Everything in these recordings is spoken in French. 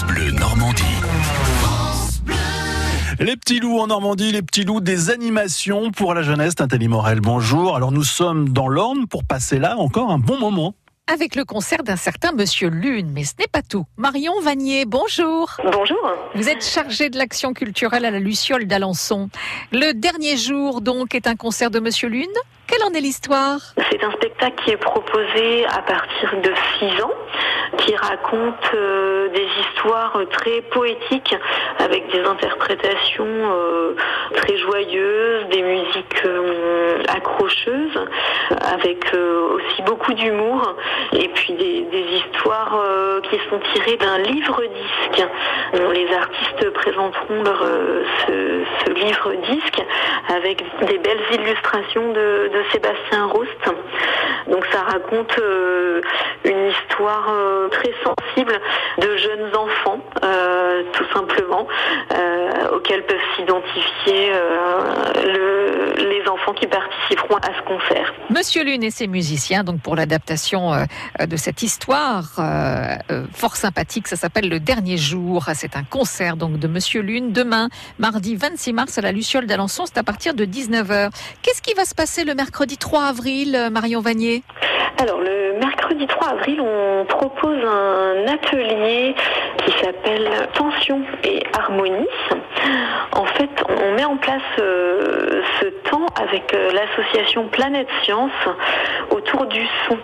France Bleu Normandie. Les petits loups en Normandie, les petits loups des animations pour la jeunesse. Nathalie Morel, bonjour. Alors nous sommes dans l'Orne pour passer là encore un bon moment. avec le concert d'un certain Monsieur Lune. Mais ce n'est pas tout. Marion Vanier, bonjour. Bonjour. Vous êtes chargée de l'action culturelle à la Luciole d'Alençon. Le dernier jour, donc, est un concert de Monsieur Lune? Quelle en est l'histoire? C'est un spectacle qui est proposé à partir de 6 ans, qui raconte euh, des histoires très poétiques avec des interprétations euh, très joyeuses, des musiques euh, accrocheuses, avec aussi beaucoup d'humour et puis des, histoires qui sont tirées d'un livre-disque. Euh, Les artistes présenteront leur, ce, ce livre-disque avec des belles illustrations de Sébastien Roust. Donc ça raconte euh, une histoire euh, très sensible de jeunes enfants, euh, tout simplement, auxquels peuvent s'identifier euh, le- les enfants qui participeront à ce concert. Monsieur Lune et ses musiciens, donc pour l'adaptation euh, de cette histoire euh, fort sympathique, ça s'appelle Le Dernier Jour. C'est un concert donc de Monsieur Lune demain, mardi 26 mars à la Luciole d'Alençon. C'est à partir de 19h. Qu'est-ce qui va se passer le mercredi 3 avril, Marion Vanier? Alors, le mercredi 3 avril, on propose un atelier qui s'appelle Tension et Harmonie. En fait, on met en place euh, ce temps avec euh, l'association Planète Science autour du son.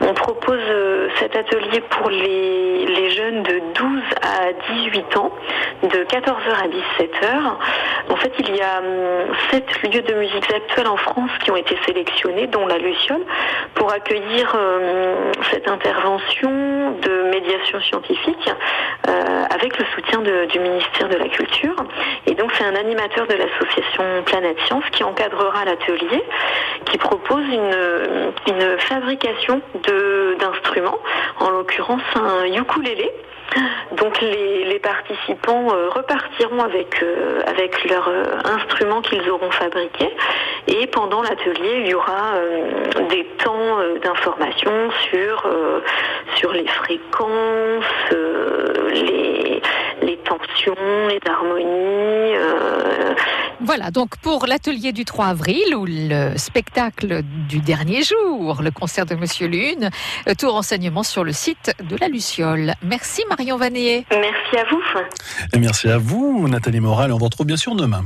On propose euh, cet atelier pour les, jeunes de 12 à 18 ans, de 14h à 17h. En fait, il y a hum, sept lieux de musique actuelle en France qui ont été sélectionnés, dont la Luciole, pour accueillir euh, cette intervention de médiation scientifique euh, avec le soutien du ministère de la Culture. Donc c'est un animateur de l'association Planète Science qui encadrera l'atelier, qui propose une, fabrication d'instruments, en l'occurrence un ukulélé. Donc les, participants euh, repartiront avec euh, avec leurs euh, instruments qu'ils auront fabriqués et pendant l'atelier il y aura euh, des temps d'information sur sur les fréquences, les les harmonies. euh, Voilà, donc pour l'atelier du 3 avril ou le spectacle du dernier jour, le concert de Monsieur Lune, euh, tout renseignement sur le site de la Luciole. Merci Marion Vanier. merci à vous. Et merci à vous, Nathalie Morel. On vous retrouve bien sûr demain.